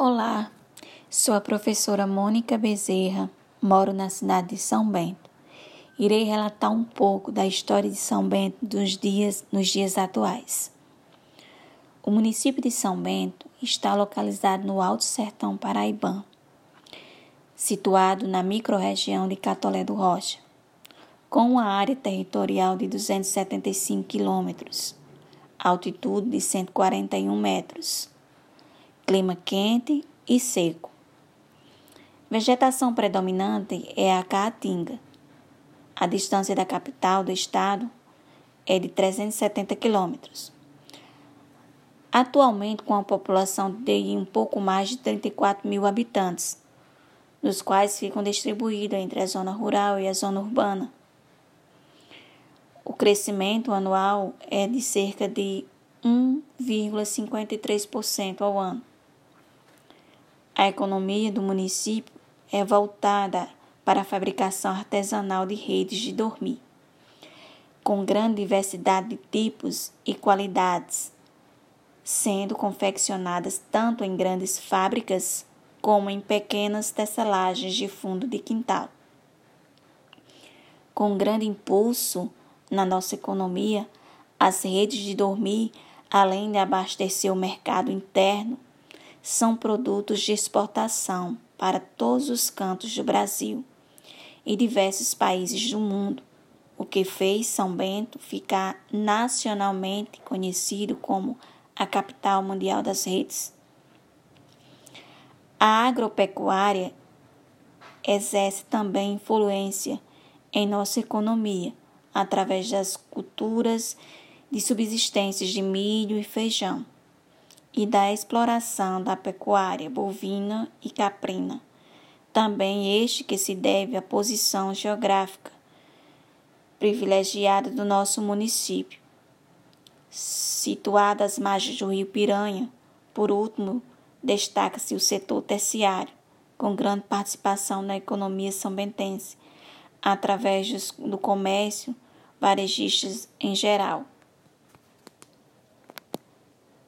Olá, sou a professora Mônica Bezerra, moro na cidade de São Bento. Irei relatar um pouco da história de São Bento dos dias, nos dias atuais. O município de São Bento está localizado no Alto Sertão Paraibano, situado na microrregião de Catolé do Rocha, com uma área territorial de 275 quilômetros, altitude de 141 metros clima quente e seco. Vegetação predominante é a caatinga. A distância da capital do estado é de 370 quilômetros. Atualmente, com a população de um pouco mais de 34 mil habitantes, dos quais ficam distribuídos entre a zona rural e a zona urbana. O crescimento anual é de cerca de 1,53% ao ano. A economia do município é voltada para a fabricação artesanal de redes de dormir, com grande diversidade de tipos e qualidades, sendo confeccionadas tanto em grandes fábricas como em pequenas tecelagens de fundo de quintal. Com grande impulso na nossa economia, as redes de dormir, além de abastecer o mercado interno, são produtos de exportação para todos os cantos do Brasil e diversos países do mundo, o que fez São Bento ficar nacionalmente conhecido como a capital mundial das redes. A agropecuária exerce também influência em nossa economia através das culturas de subsistências de milho e feijão e da exploração da pecuária bovina e caprina. Também este que se deve à posição geográfica privilegiada do nosso município, situada às margens do rio Piranha. Por último, destaca-se o setor terciário, com grande participação na economia são-bentense, através do comércio varejistas em geral.